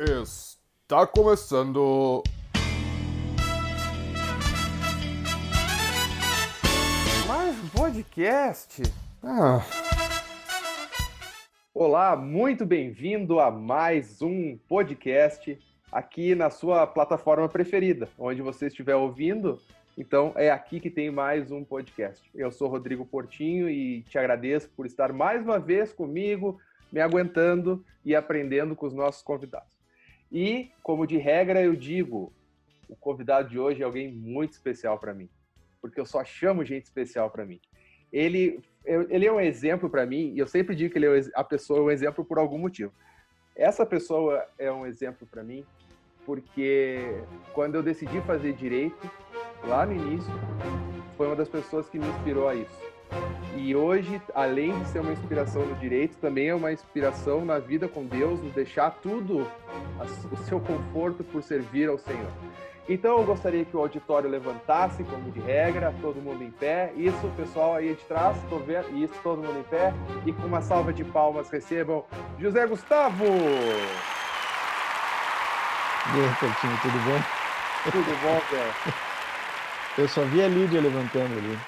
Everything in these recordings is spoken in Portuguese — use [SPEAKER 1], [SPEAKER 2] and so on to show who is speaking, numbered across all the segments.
[SPEAKER 1] Está começando. Mais um podcast? Ah.
[SPEAKER 2] Olá, muito bem-vindo a mais um podcast aqui na sua plataforma preferida, onde você estiver ouvindo. Então é aqui que tem mais um podcast. Eu sou Rodrigo Portinho e te agradeço por estar mais uma vez comigo, me aguentando e aprendendo com os nossos convidados. E, como de regra, eu digo, o convidado de hoje é alguém muito especial para mim, porque eu só chamo gente especial para mim. Ele, ele é um exemplo para mim, e eu sempre digo que ele é a pessoa é um exemplo por algum motivo. Essa pessoa é um exemplo para mim, porque quando eu decidi fazer direito, lá no início, foi uma das pessoas que me inspirou a isso. E hoje, além de ser uma inspiração no direito, também é uma inspiração na vida com Deus, no deixar tudo, o seu conforto por servir ao Senhor. Então eu gostaria que o auditório levantasse, como de regra, todo mundo em pé. Isso, pessoal aí de trás, estou vendo. Isso, todo mundo em pé. E com uma salva de palmas recebam José Gustavo! E
[SPEAKER 3] aí, Pertinho, tudo bom?
[SPEAKER 2] Tudo bom, Zé?
[SPEAKER 3] Eu só vi a Lídia levantando ali.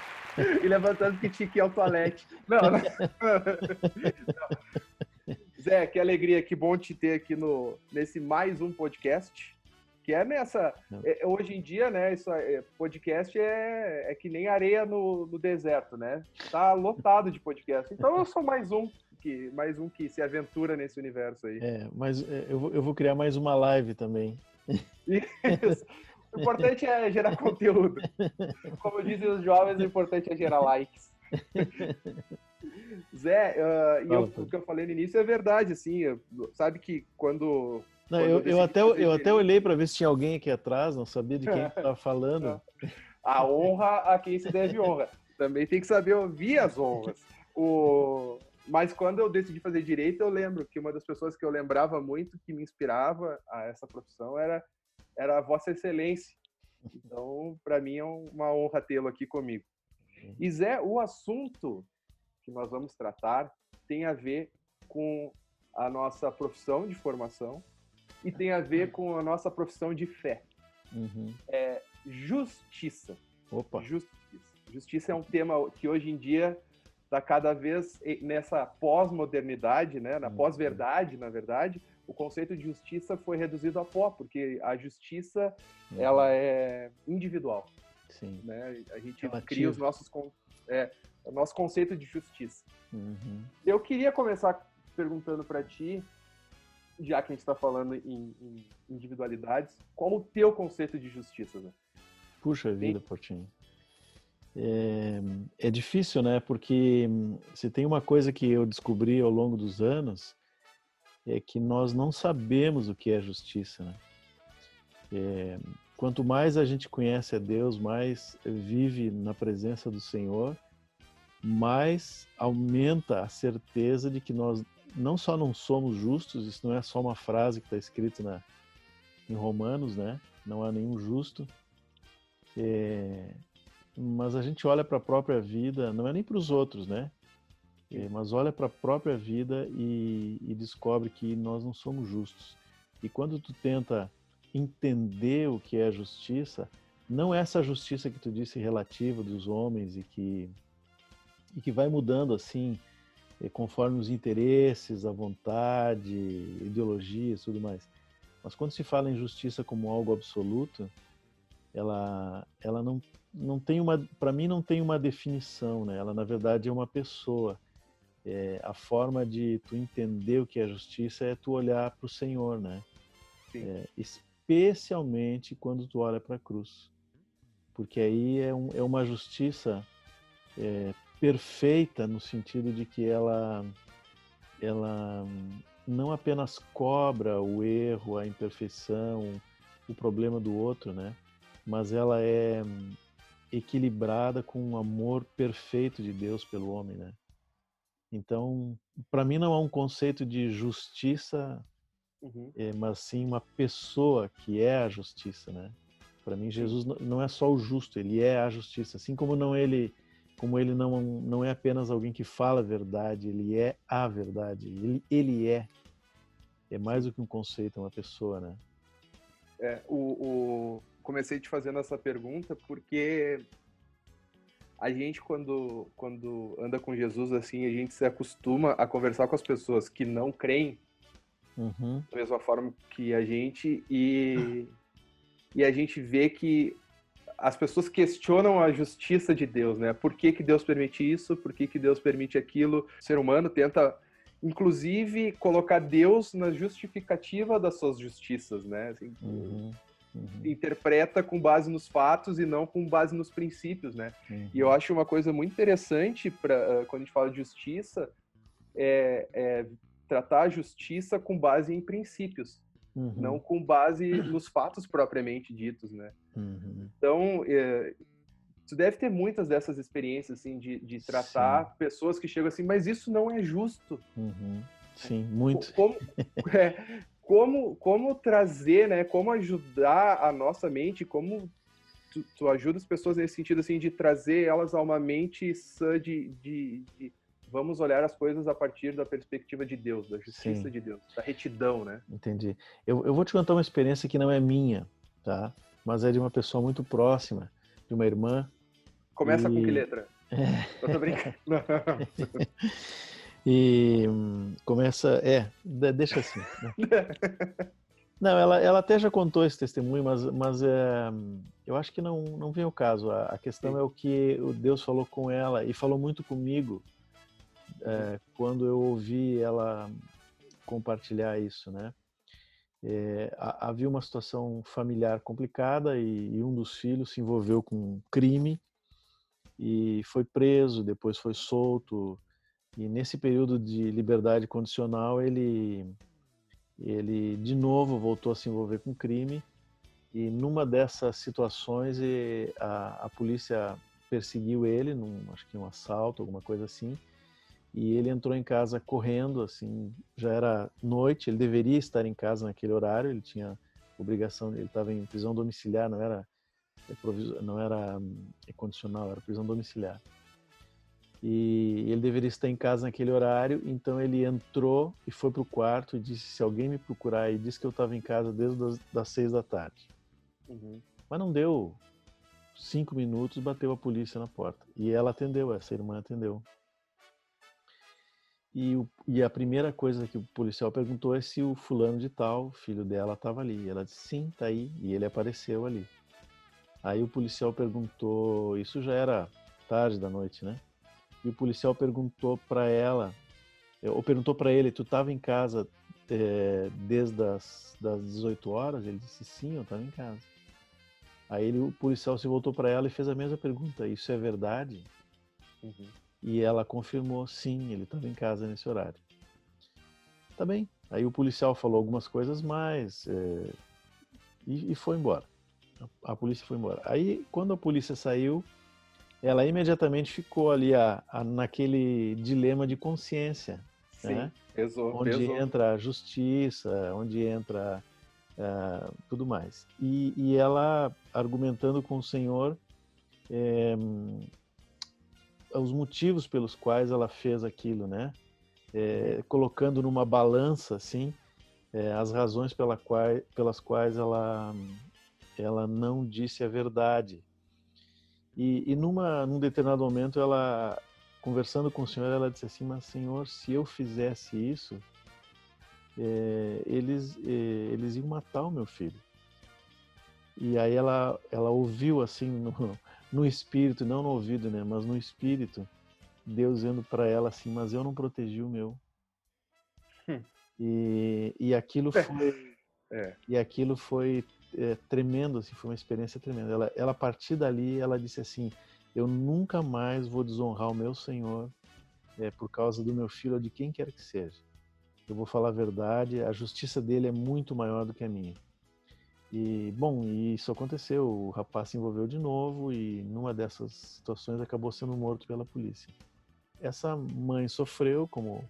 [SPEAKER 2] e levantando que tinha que ir ao toalete. Não, não. Zé, que alegria, que bom te ter aqui no, nesse mais um podcast. Que é nessa. É, hoje em dia, né? Isso, é, podcast é, é que nem areia no, no deserto, né? Tá lotado de podcast. Então eu sou mais um que mais um que se aventura nesse universo aí.
[SPEAKER 3] É, mas é, eu eu vou criar mais uma live também.
[SPEAKER 2] Isso. O importante é gerar conteúdo. Como dizem os jovens, o importante é gerar likes. Zé, uh, eu, o que eu falei no início é verdade, assim, sabe que quando...
[SPEAKER 3] Não, quando eu, eu, até, eu até olhei para ver se tinha alguém aqui atrás, não sabia de quem estava falando.
[SPEAKER 2] A honra a quem se deve honra. Também tem que saber ouvir as honras. O... Mas quando eu decidi fazer direito, eu lembro que uma das pessoas que eu lembrava muito, que me inspirava a essa profissão, era era a Vossa Excelência. Então, para mim é uma honra tê-lo aqui comigo. E Zé, o assunto que nós vamos tratar tem a ver com a nossa profissão de formação e tem a ver com a nossa profissão de fé. Uhum. É justiça.
[SPEAKER 3] Opa.
[SPEAKER 2] Justiça. Justiça é um tema que hoje em dia está cada vez nessa pós-modernidade, né, na uhum. pós-verdade, na verdade, o conceito de justiça foi reduzido a pó, porque a justiça uhum. ela é individual.
[SPEAKER 3] Sim.
[SPEAKER 2] Né? A gente Relativo. cria os nossos é, o nosso conceito de justiça. Uhum. Eu queria começar perguntando para ti, já que a gente está falando em, em, individualidades, qual o teu conceito de justiça? Né?
[SPEAKER 3] Puxa vida, Portinho. É, é difícil, né? Porque se tem uma coisa que eu descobri ao longo dos anos é que nós não sabemos o que é justiça. Né? É, quanto mais a gente conhece a Deus, mais vive na presença do Senhor, mais aumenta a certeza de que nós não só não somos justos, isso não é só uma frase que está escrita na, em Romanos, né? Não há nenhum justo. É, mas a gente olha para a própria vida, não é nem para os outros, né? É, mas olha para a própria vida e, e, descobre que nós não somos justos. E quando tu tenta entender o que é justiça, não é essa justiça que tu disse relativa dos homens e que e que vai mudando assim é, conforme os interesses, a vontade, ideologias, tudo mais. Mas quando se fala em justiça como algo absoluto, ela ela não não tem uma para mim não tem uma definição, né? Ela na verdade é uma pessoa é, a forma de tu entender o que é justiça é tu olhar para o Senhor, né? É, especialmente quando tu olha para a cruz, porque aí é, um, é uma justiça é, perfeita no sentido de que ela ela não apenas cobra o erro, a imperfeição, o problema do outro, né? Mas ela é equilibrada com o amor perfeito de Deus pelo homem, né? Então, para mim não é um conceito de justiça, uhum. é, mas sim uma pessoa que é a justiça, né? Para mim Jesus não é só o justo, ele é a justiça, assim como não ele, como ele não não é apenas alguém que fala a verdade, ele é a verdade, ele ele é. é mais do que um conceito, é uma pessoa, né?
[SPEAKER 2] É, o, o, comecei te fazendo essa pergunta porque a gente, quando, quando anda com Jesus assim, a gente se acostuma a conversar com as pessoas que não creem
[SPEAKER 3] uhum.
[SPEAKER 2] da mesma forma que a gente e, e a gente vê que as pessoas questionam a justiça de Deus, né? Por que, que Deus permite isso? Por que, que Deus permite aquilo? O ser humano tenta, inclusive, colocar Deus na justificativa das suas justiças, né? Assim,
[SPEAKER 3] uhum. Uhum.
[SPEAKER 2] Interpreta com base nos fatos e não com base nos princípios, né?
[SPEAKER 3] Uhum.
[SPEAKER 2] E eu acho uma coisa muito interessante para quando a gente fala de justiça é, é tratar a justiça com base em princípios
[SPEAKER 3] uhum.
[SPEAKER 2] não com base nos fatos propriamente ditos, né?
[SPEAKER 3] Uhum.
[SPEAKER 2] Então, é, tu deve ter muitas dessas experiências, assim, de, de tratar
[SPEAKER 3] Sim.
[SPEAKER 2] pessoas que chegam assim, mas isso não é justo.
[SPEAKER 3] Uhum. Sim, muito.
[SPEAKER 2] Como, é, como, como trazer, né? Como ajudar a nossa mente, como tu, tu ajuda as pessoas nesse sentido, assim, de trazer elas a uma mente sã de, de, de vamos olhar as coisas a partir da perspectiva de Deus, da justiça
[SPEAKER 3] Sim.
[SPEAKER 2] de Deus, da retidão, né?
[SPEAKER 3] Entendi. Eu, eu vou te contar uma experiência que não é minha, tá? Mas é de uma pessoa muito próxima, de uma irmã.
[SPEAKER 2] Começa
[SPEAKER 3] E-
[SPEAKER 2] com que letra?
[SPEAKER 3] É.
[SPEAKER 2] Eu tô brincando.
[SPEAKER 3] E hum, começa. É, de- deixa assim. né? Não, ela, ela até já contou esse testemunho, mas, mas é, eu acho que não, não vem o caso. A, a questão
[SPEAKER 2] Sim.
[SPEAKER 3] é o que o Deus falou com ela e falou muito comigo é, quando eu ouvi ela compartilhar isso, né? É, ha- havia uma situação familiar complicada e, e um dos filhos se envolveu com um crime e foi preso, depois foi solto. E nesse período de liberdade condicional, ele ele de novo voltou a se envolver com crime. E numa dessas situações a, a polícia perseguiu ele num acho que um assalto alguma coisa assim. E ele entrou em casa correndo assim já era noite ele deveria estar em casa naquele horário ele tinha obrigação ele estava em prisão domiciliar não era é, não era hum, é condicional era prisão domiciliar e ele deveria estar em casa naquele horário, então ele entrou e foi para o quarto e disse: se alguém me procurar e disse que eu estava em casa desde as das seis da tarde.
[SPEAKER 2] Uhum.
[SPEAKER 3] Mas não deu cinco minutos, bateu a polícia na porta e ela atendeu, essa irmã atendeu. E, o- e a primeira coisa que o policial perguntou é se o fulano de tal, filho dela, estava ali. Ela disse: sim, tá aí. E ele apareceu ali. Aí o policial perguntou, isso já era tarde da noite, né? E o policial perguntou para ela, eh, ou perguntou para ele, tu estava em casa eh, desde as das 18 horas? Ele disse sim, eu estava em casa. Aí ele, o policial se voltou para ela e fez a mesma pergunta, isso é verdade?
[SPEAKER 2] Uhum.
[SPEAKER 3] E ela confirmou, sim, ele estava em casa nesse horário. Tá bem. Aí o policial falou algumas coisas mais eh, e, e foi embora. A polícia foi embora. Aí, quando a polícia saiu, ela imediatamente ficou ali a, a- naquele dilema de consciência,
[SPEAKER 2] Sim,
[SPEAKER 3] né?
[SPEAKER 2] pesou,
[SPEAKER 3] onde
[SPEAKER 2] pesou.
[SPEAKER 3] entra a justiça, onde entra ah, tudo mais. E, e ela argumentando com o Senhor eh, os motivos pelos quais ela fez aquilo, né? Eh, colocando numa balança, assim, eh, as razões pela quai- pelas quais ela ela não disse a verdade. E, e numa, num determinado momento, ela, conversando com o Senhor, ela disse assim: Mas, Senhor, se eu fizesse isso, eh, eles, eh, eles iam matar o meu filho. E aí ela, ela ouviu assim no, no espírito, não no ouvido, né? Mas no espírito, Deus dizendo para ela assim: Mas eu não protegi o meu.
[SPEAKER 2] Hum.
[SPEAKER 3] E, e aquilo foi.
[SPEAKER 2] É.
[SPEAKER 3] E aquilo foi é, tremendo, assim, foi uma experiência tremenda. Ela, ela, a partir dali, ela disse assim: Eu nunca mais vou desonrar o meu Senhor é, por causa do meu filho ou de quem quer que seja. Eu vou falar a verdade, a justiça dele é muito maior do que a minha. E, bom, e isso aconteceu. O rapaz se envolveu de novo e, numa dessas situações, acabou sendo morto pela polícia. Essa mãe sofreu, como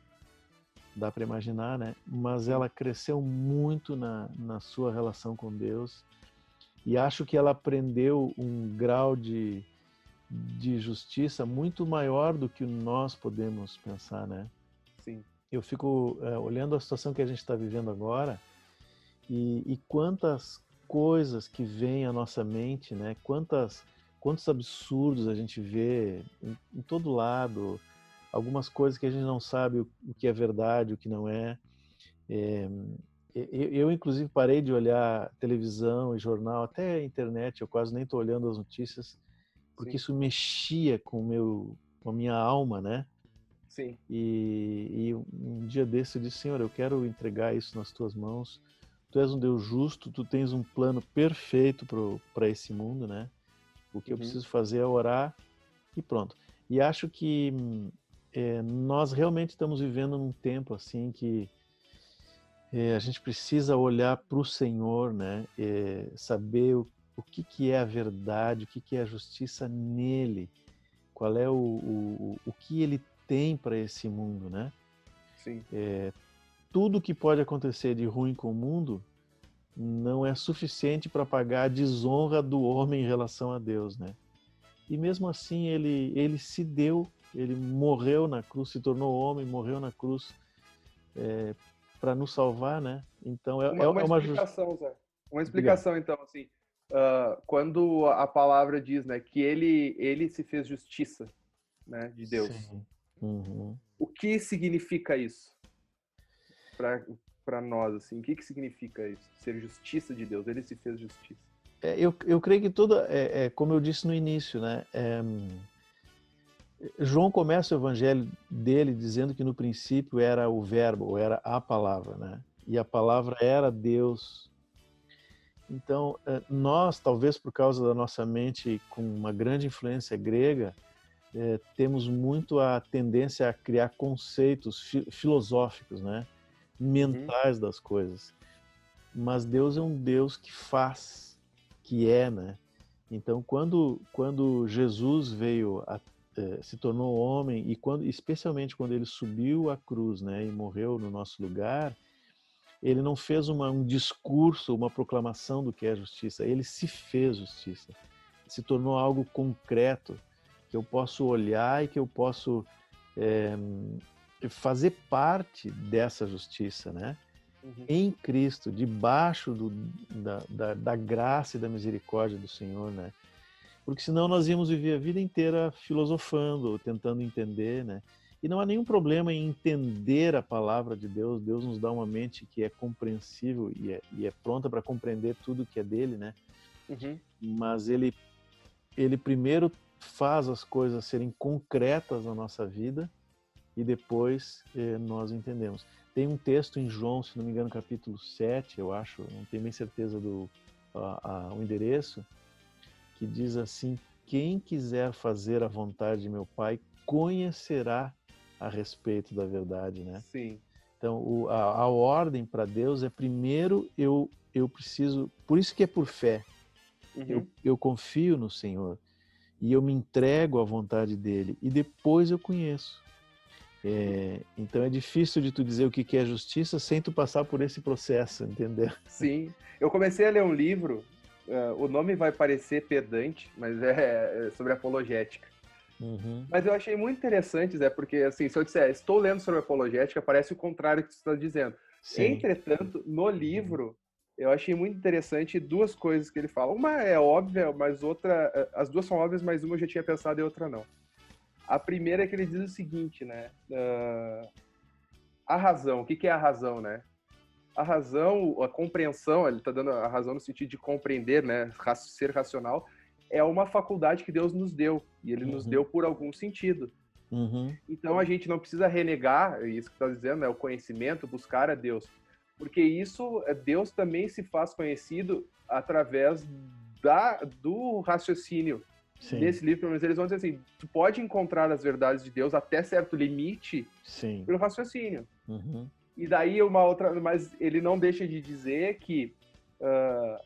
[SPEAKER 3] dá para imaginar, né? Mas ela cresceu muito na, na sua relação com Deus e acho que ela aprendeu um grau de, de justiça muito maior do que nós podemos pensar, né?
[SPEAKER 2] Sim.
[SPEAKER 3] eu fico é, olhando a situação que a gente está vivendo agora e, e, quantas coisas que vêm à nossa mente, né? Quantas, quantos absurdos a gente vê em, em todo lado, algumas coisas que a gente não sabe o, que é verdade, o que não é. é eu, inclusive, parei de olhar televisão e jornal, até internet, eu quase nem estou olhando as notícias, porque Sim. isso mexia com, o meu, com a minha alma, né?
[SPEAKER 2] Sim.
[SPEAKER 3] E, e, um dia desse eu disse, Senhor, eu quero entregar isso nas tuas mãos. Tu és um Deus justo, tu tens um plano perfeito para esse mundo, né? O que uhum. eu preciso fazer é orar e pronto. E acho que é, nós realmente estamos vivendo num tempo assim que é, a gente precisa olhar para o Senhor, né? É, saber o, o que, que é a verdade, o que, que é a justiça nele, qual é o, o, o que ele tem para esse mundo, né?
[SPEAKER 2] Sim.
[SPEAKER 3] É, tudo que pode acontecer de ruim com o mundo não é suficiente para pagar a desonra do homem em relação a Deus, né? E mesmo assim ele ele se deu, ele morreu na cruz, se tornou homem, morreu na cruz é, para nos salvar, né? Então é
[SPEAKER 2] uma, é uma, uma explicação, Zé. Uma explicação, então, assim, uh, quando a palavra diz, né, que ele ele se fez justiça, né, de Deus.
[SPEAKER 3] Uhum.
[SPEAKER 2] O que significa isso para nós, assim? O que que significa isso? Ser justiça de Deus? Ele se fez justiça.
[SPEAKER 3] É, eu, eu creio que toda, é, é, como eu disse no início, né? João começa o evangelho dele dizendo que no princípio era o verbo, ou era a palavra, né? E a palavra era Deus. Então, eh, nós, talvez por causa da nossa mente com uma grande influência grega, é, temos muito a tendência a criar conceitos fi filosóficos, né? Mentais uhum. das coisas. Mas Deus é um Deus que faz, que é, né? Então, quando, quando Jesus veio a eh, se tornou homem e quando, especialmente quando ele subiu a cruz, né, e morreu no nosso lugar, ele não fez uma, um discurso, uma proclamação do que é justiça. Ele se fez justiça. Se tornou algo concreto que eu posso olhar e que eu posso é, fazer parte dessa justiça, né? Uhum. Em Cristo, debaixo do, da, da, da graça e da misericórdia do Senhor, né? Porque senão nós íamos viver a vida inteira filosofando, tentando entender, né? E não há nenhum problema em entender a palavra de Deus. Deus nos dá uma mente que é compreensível e é, e é pronta para compreender tudo que é dele, né?
[SPEAKER 2] Uhum.
[SPEAKER 3] Mas ele, ele primeiro faz as coisas serem concretas na nossa vida e depois eh, nós entendemos. Tem um texto em João, se não me engano, capítulo 7, eu acho, não tenho bem certeza do a, a, o endereço, que diz assim: Quem quiser fazer a vontade de meu Pai conhecerá a respeito da verdade, né?
[SPEAKER 2] Sim.
[SPEAKER 3] Então, o, a, a, ordem para Deus é primeiro eu eu preciso, por isso que é por fé. Uhum. Eu, eu confio no Senhor e eu me entrego à vontade dele e depois eu conheço. É, então é difícil de tu dizer o que é justiça sem tu passar por esse processo, entendeu?
[SPEAKER 2] Sim. Eu comecei a ler um livro Uh, o nome vai parecer pedante, mas é, é sobre apologética.
[SPEAKER 3] Uhum.
[SPEAKER 2] Mas eu achei muito interessante, Zé, porque assim, se eu disser estou lendo sobre apologética, parece o contrário que você está dizendo. Sim. Entretanto, no livro, eu achei muito interessante duas coisas que ele fala. Uma é óbvia, mas outra. Eh, as duas são óbvias, mas uma eu já tinha pensado e outra não. A primeira é que ele diz o seguinte, né? Uh, a razão. O que, que é a razão, né? A razão, a compreensão, ele está dando a razão no sentido de compreender, né, ser racional, é uma faculdade que Deus nos deu e Ele uhum. nos deu por algum sentido.
[SPEAKER 3] Uhum.
[SPEAKER 2] Então a gente não precisa renegar isso que está dizendo, é o conhecimento, buscar a Deus, porque isso é, Deus também se faz conhecido através da do raciocínio. Sim. Nesse livro, menos, eles vão dizer assim: tu pode encontrar as verdades de Deus até certo limite
[SPEAKER 3] Sim.
[SPEAKER 2] pelo raciocínio.
[SPEAKER 3] Uhum.
[SPEAKER 2] E daí uma outra, mas ele não deixa de dizer que uh,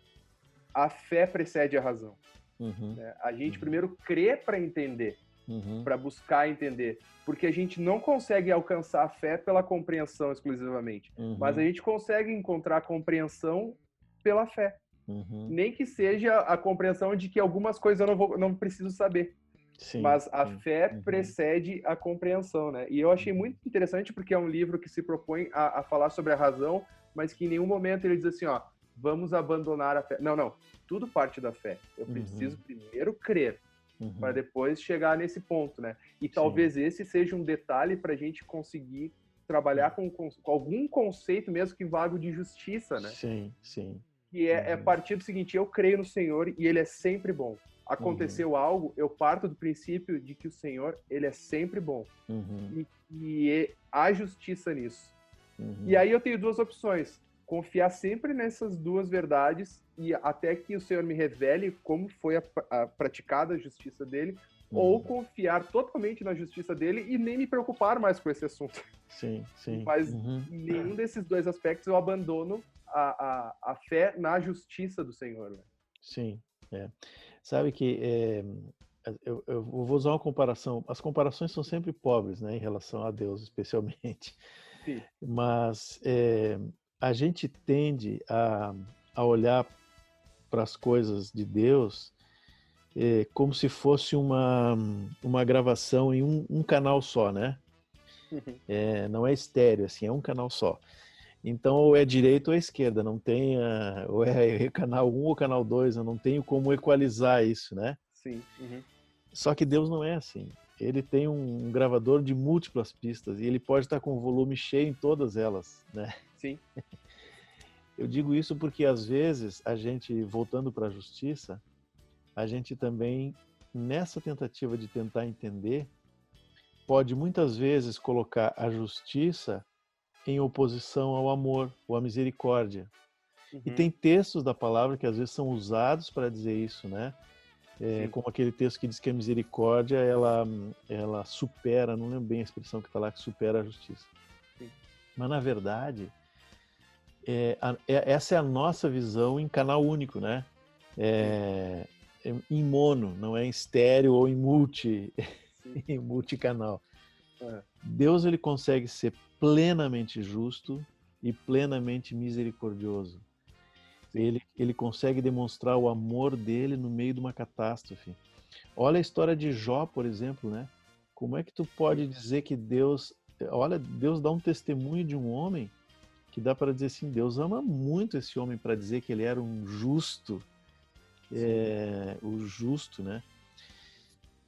[SPEAKER 2] a fé precede a razão.
[SPEAKER 3] Uhum.
[SPEAKER 2] Né? A gente uhum. primeiro crê para entender,
[SPEAKER 3] uhum.
[SPEAKER 2] para buscar entender, porque a gente não consegue alcançar a fé pela compreensão exclusivamente,
[SPEAKER 3] uhum.
[SPEAKER 2] mas a gente consegue encontrar compreensão pela fé.
[SPEAKER 3] Uhum.
[SPEAKER 2] Nem que seja a compreensão de que algumas coisas eu não, vou, não preciso saber. Sim, mas a sim. fé uhum. precede a compreensão, né? E eu achei muito interessante porque é um livro que se propõe a, a, falar sobre a razão, mas que em nenhum momento ele diz assim, ó, vamos abandonar a fé. Não, não. Tudo parte da fé. Eu uhum. preciso uhum. primeiro crer uhum. para depois chegar nesse ponto, né? E sim. talvez esse seja um detalhe para a gente conseguir trabalhar com, com, algum conceito mesmo que vago de justiça, né?
[SPEAKER 3] Sim, sim.
[SPEAKER 2] E é, é uhum. partir do seguinte: eu creio no Senhor e Ele é sempre bom aconteceu uhum. algo, eu parto do princípio de que o Senhor, ele é sempre bom. Uhum. E, e há justiça nisso. Uhum. E aí eu tenho duas opções. Confiar sempre nessas duas verdades e até que o Senhor me revele como foi a, a praticada a justiça dele, ou uhum. confiar totalmente na justiça dele e nem me preocupar mais com esse assunto.
[SPEAKER 3] Sim, sim.
[SPEAKER 2] Mas uhum. nenhum desses dois aspectos eu abandono a, a, a fé na justiça do Senhor. Né?
[SPEAKER 3] Sim, é. Sabe que é, eu, eu, vou usar uma comparação. As comparações são sempre pobres, né, em relação a Deus, especialmente.
[SPEAKER 2] Sim.
[SPEAKER 3] Mas é, a gente tende a, a olhar para as coisas de Deus é, como se fosse uma, uma gravação em um, um canal só, né? Uhum. É, não é estéreo, assim, é um canal só. Então, ou é direita ou é esquerda, não tem, a, ou é canal 1 ou canal 2, eu não tenho como equalizar isso, né?
[SPEAKER 2] Sim. Uhum.
[SPEAKER 3] Só que Deus não é assim. Ele tem um gravador de múltiplas pistas e ele pode estar com o volume cheio em todas elas, né?
[SPEAKER 2] Sim.
[SPEAKER 3] Eu digo isso porque às vezes a gente, voltando para a justiça, a gente também, nessa tentativa de tentar entender, pode muitas vezes colocar a justiça em oposição ao amor ou à misericórdia. Uhum. E tem textos da palavra que às vezes são usados para dizer isso, né? É, como aquele texto que diz que a misericórdia ela, ela supera, não lembro bem a expressão que está lá, que supera a justiça. Sim. Mas na verdade, é, a, é, essa é a nossa visão em canal único, né? É, em mono, não é em estéreo ou em multi, em multicanal. É. Deus ele consegue ser plenamente justo e plenamente misericordioso. Ele, ele consegue demonstrar o amor dele no meio de uma catástrofe. Olha a história de Jó, por exemplo, né? Como é que tu pode dizer que Deus, olha, Deus dá um testemunho de um homem que dá para dizer assim, Deus ama muito esse homem para dizer que ele era um justo, é, o justo, né?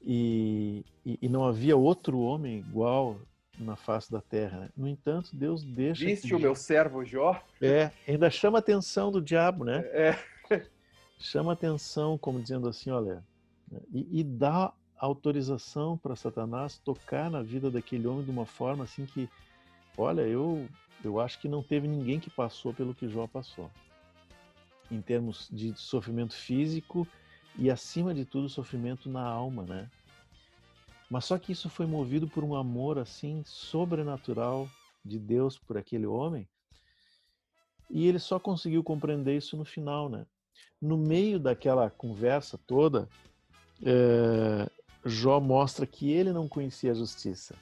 [SPEAKER 3] E, e, e, não havia outro homem igual na face da terra. Né? No entanto, Deus deixa.
[SPEAKER 2] Viste o meu servo Jó?
[SPEAKER 3] É, ainda chama a atenção do diabo, né?
[SPEAKER 2] É.
[SPEAKER 3] Chama a atenção, como dizendo assim: olha, e, e dá autorização para Satanás tocar na vida daquele homem de uma forma assim que, olha, eu, eu acho que não teve ninguém que passou pelo que Jó passou, em termos de sofrimento físico e, acima de tudo, sofrimento na alma, né? Mas só que isso foi movido por um amor assim sobrenatural de Deus por aquele homem. E ele só conseguiu compreender isso no final, né? No meio daquela conversa toda, é, Jó mostra que ele não conhecia a justiça.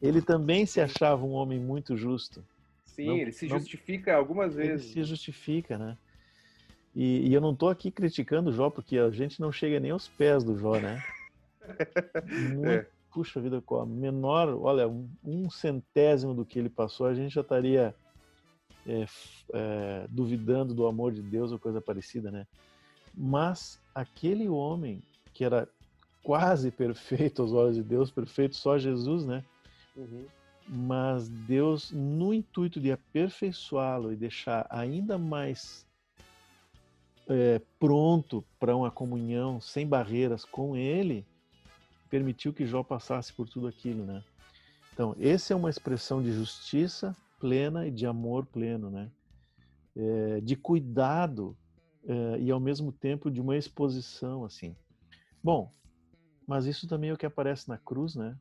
[SPEAKER 3] Ele também se achava um homem muito justo.
[SPEAKER 2] Sim, não, ele se não, justifica algumas vezes.
[SPEAKER 3] Ele se justifica, né? E, e eu não estou aqui criticando o Jó, porque a gente não chega nem aos pés do Jó, né? Muito, é. Puxa vida, com a menor, olha, um, um, centésimo do que ele passou, a gente já estaria é, é, duvidando do amor de Deus ou coisa parecida, né? Mas aquele homem que era quase perfeito aos olhos de Deus, perfeito só Jesus, né? Uhum. Mas Deus, no intuito de aperfeiçoá-lo e deixar ainda mais é, pronto para uma comunhão sem barreiras com Ele, permitiu que Jó passasse por tudo aquilo, né? Então, essa é uma expressão de justiça plena e de amor pleno, né? É, de cuidado é, e ao mesmo tempo de uma exposição, assim. Bom, mas isso também é o que aparece na cruz, né?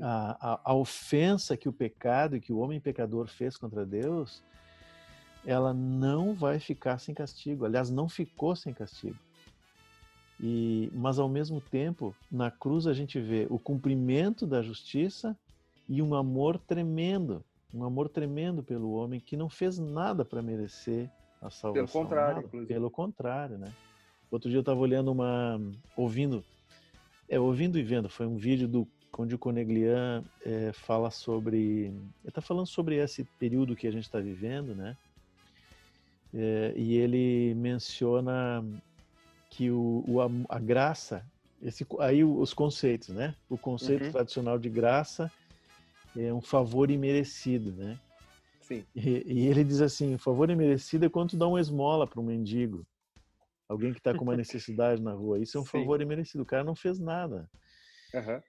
[SPEAKER 3] A, a, a, ofensa que o pecado e que o homem pecador fez contra Deus, ela não vai ficar sem castigo. Aliás, não ficou sem castigo. E, mas ao mesmo tempo, na cruz a gente vê o cumprimento da justiça e um amor tremendo, um amor tremendo pelo homem que não fez nada para merecer a salvação.
[SPEAKER 2] Pelo contrário,
[SPEAKER 3] Pelo contrário, né? Outro dia eu estava olhando uma, ouvindo É, ouvindo e vendo, foi um vídeo do onde o Coneglian é, fala sobre. Ele está falando sobre esse período que a gente está vivendo, né? É, e ele menciona que o, o a, graça, esse, aí os conceitos, né? O conceito uhum. tradicional de graça é um favor imerecido, né?
[SPEAKER 2] Sim.
[SPEAKER 3] E, e ele diz assim: o favor imerecido é quando tu dá uma esmola para um mendigo, alguém que está com uma necessidade na rua. Isso é um Sim. favor imerecido. O cara não fez nada.
[SPEAKER 2] Uhum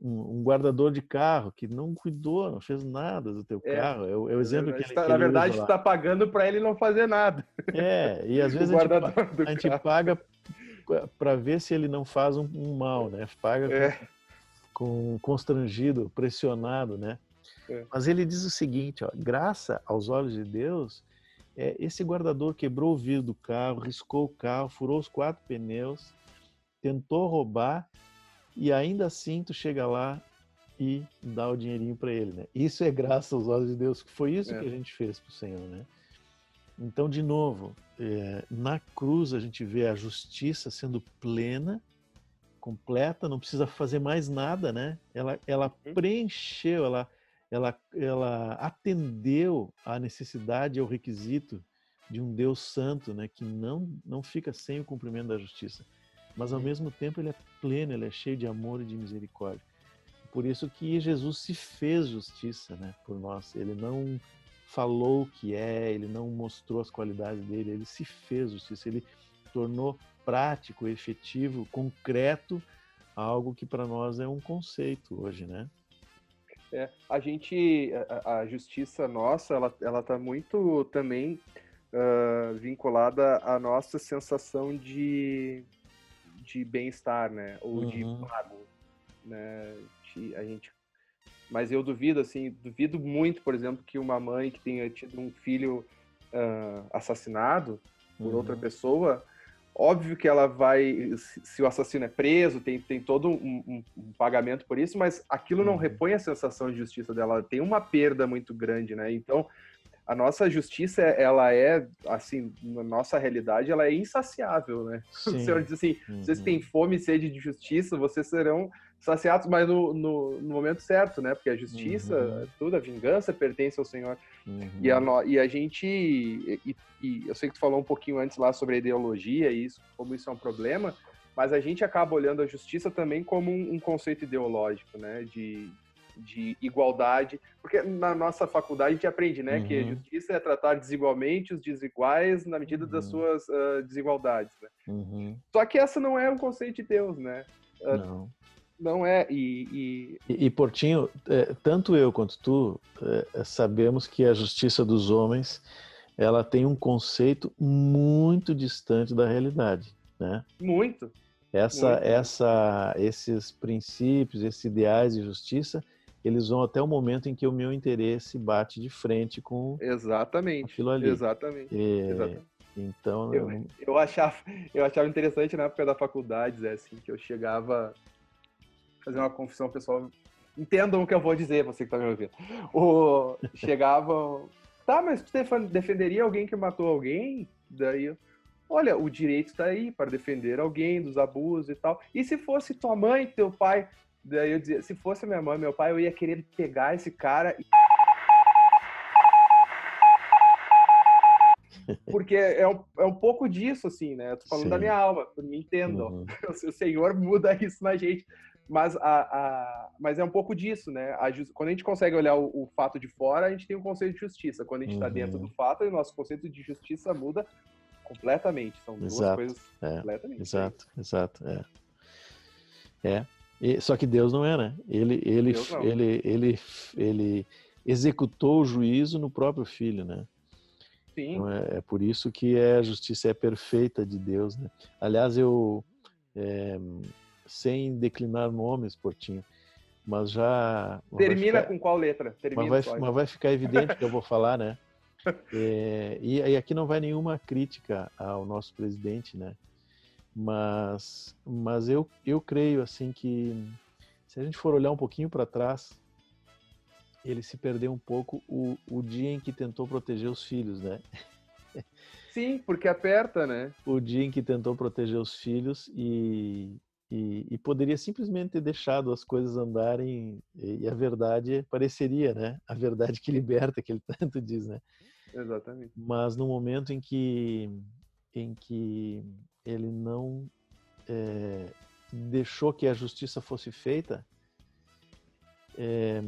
[SPEAKER 3] um, guardador de carro que não cuidou, não fez nada do teu é, carro. É, o, é o exemplo que ele,
[SPEAKER 2] tá,
[SPEAKER 3] que
[SPEAKER 2] Na verdade, está pagando para ele não fazer nada.
[SPEAKER 3] É, e às vezes a gente, a gente paga para ver se ele não faz um, um mal, né? Paga é. com, com, constrangido, pressionado, né? É. Mas ele diz o seguinte, ó, graça aos olhos de Deus, é, esse guardador quebrou o vidro do carro, riscou o carro, furou os quatro pneus, tentou roubar e ainda assim tu chega lá e dá o dinheirinho para ele, né? Isso é graças aos olhos de Deus, que foi isso é. que a gente fez para o Senhor, né? Então, de novo, é, na cruz a gente vê a justiça sendo plena, completa, não precisa fazer mais nada, né? Ela, ela preencheu, ela, ela, ela atendeu à necessidade, ao requisito de um Deus santo, né? Que não, não fica sem o cumprimento da justiça mas ao mesmo tempo ele é pleno, ele é cheio de amor e de misericórdia. Por isso que Jesus se fez justiça, né, por nós. Ele não falou o que é, ele não mostrou as qualidades dele, ele se fez justiça, ele tornou prático, efetivo, concreto algo que para nós é um conceito hoje, né?
[SPEAKER 2] É, a gente, a, a justiça nossa, ela, ela tá muito também uh, vinculada à nossa sensação de de bem-estar, né? Ou uhum. de pago, né? A gente mas eu duvido, assim, duvido muito, por exemplo, que uma mãe que tenha tido um filho uh, assassinado por uhum. outra pessoa, óbvio que ela vai, se o assassino é preso, tem, tem todo um, um, um pagamento por isso, mas aquilo uhum. não repõe a sensação de justiça dela, tem uma perda muito grande, né? Então, a nossa justiça, ela é, assim, na nossa realidade, ela é insaciável, né? Sim. O Senhor diz assim, uhum. vocês têm fome e sede de justiça, vocês serão saciados, mas no, no, no momento certo, né? Porque a justiça, uhum. tudo, a vingança pertence ao Senhor. Uhum. E, a, e a gente, e, e, eu sei que tu falou um pouquinho antes lá sobre a ideologia e isso, como isso é um problema, mas a gente acaba olhando a justiça também como um, um conceito ideológico, né? De, de igualdade, porque na nossa faculdade a gente aprende, né, uhum. que a justiça é tratar desigualmente os desiguais na medida uhum. das suas uh, desigualdades, né?
[SPEAKER 3] Uhum.
[SPEAKER 2] Só que essa não é um conceito de Deus, né?
[SPEAKER 3] Uh, não.
[SPEAKER 2] Não é, e... E,
[SPEAKER 3] e, e Portinho, é, tanto eu quanto tu é, sabemos que a justiça dos homens, ela tem um conceito muito distante da realidade, né?
[SPEAKER 2] Muito.
[SPEAKER 3] Essa, muito. essa, esses princípios, esses ideais de justiça, eles vão até o momento em que o meu interesse bate de frente com
[SPEAKER 2] exatamente
[SPEAKER 3] aquilo ali.
[SPEAKER 2] Exatamente.
[SPEAKER 3] É,
[SPEAKER 2] exatamente.
[SPEAKER 3] Então
[SPEAKER 2] eu, eu... eu, achava eu achava interessante na época da faculdade, é assim, que eu chegava a fazer uma confissão pessoal. Entendam o que eu vou dizer, você que está me ouvindo. O, chegava, tá, mas tu defenderia alguém que matou alguém? Daí olha, o direito está aí para defender alguém dos abusos e tal. E se fosse tua mãe, teu pai, Daí eu dizia, se fosse minha mãe, meu pai, eu ia querer pegar esse cara e... Porque é um, é um pouco disso, assim, né? Eu tô falando Sim. da minha alma, me entendam. Uhum. O Senhor muda isso na gente. Mas, a, a, mas é um pouco disso, né? A, quando a gente consegue olhar o, o, fato de fora, a gente tem um conceito de justiça. Quando a gente está uhum. dentro do fato, o nosso conceito de justiça muda completamente. São duas
[SPEAKER 3] exato.
[SPEAKER 2] coisas
[SPEAKER 3] é.
[SPEAKER 2] completamente.
[SPEAKER 3] Exato, exato. É. É, e, só que Deus não é, né? Ele, ele, ele, ele, ele executou o juízo no próprio filho, né?
[SPEAKER 2] Sim.
[SPEAKER 3] Então é, é, por isso que é, a justiça é perfeita de Deus, né? Aliás, eu, é, sem declinar nomes, Portinho, mas já...
[SPEAKER 2] Termina ficar, com qual letra?
[SPEAKER 3] Termina mas, vai, mas vai ficar evidente que eu vou falar, né? É, e, e aqui não vai nenhuma crítica ao nosso presidente, né? Mas, mas eu, eu creio assim que se a gente for olhar um pouquinho para trás, ele se perdeu um pouco o, o dia em que tentou proteger os filhos, né?
[SPEAKER 2] Sim, porque aperta, né?
[SPEAKER 3] O dia em que tentou proteger os filhos e, e, e, poderia simplesmente ter deixado as coisas andarem e, e, a verdade pareceria, né? A verdade que liberta, que ele tanto diz, né?
[SPEAKER 2] Exatamente.
[SPEAKER 3] Mas no momento em que em que ele não é, deixou que a justiça fosse feita, é,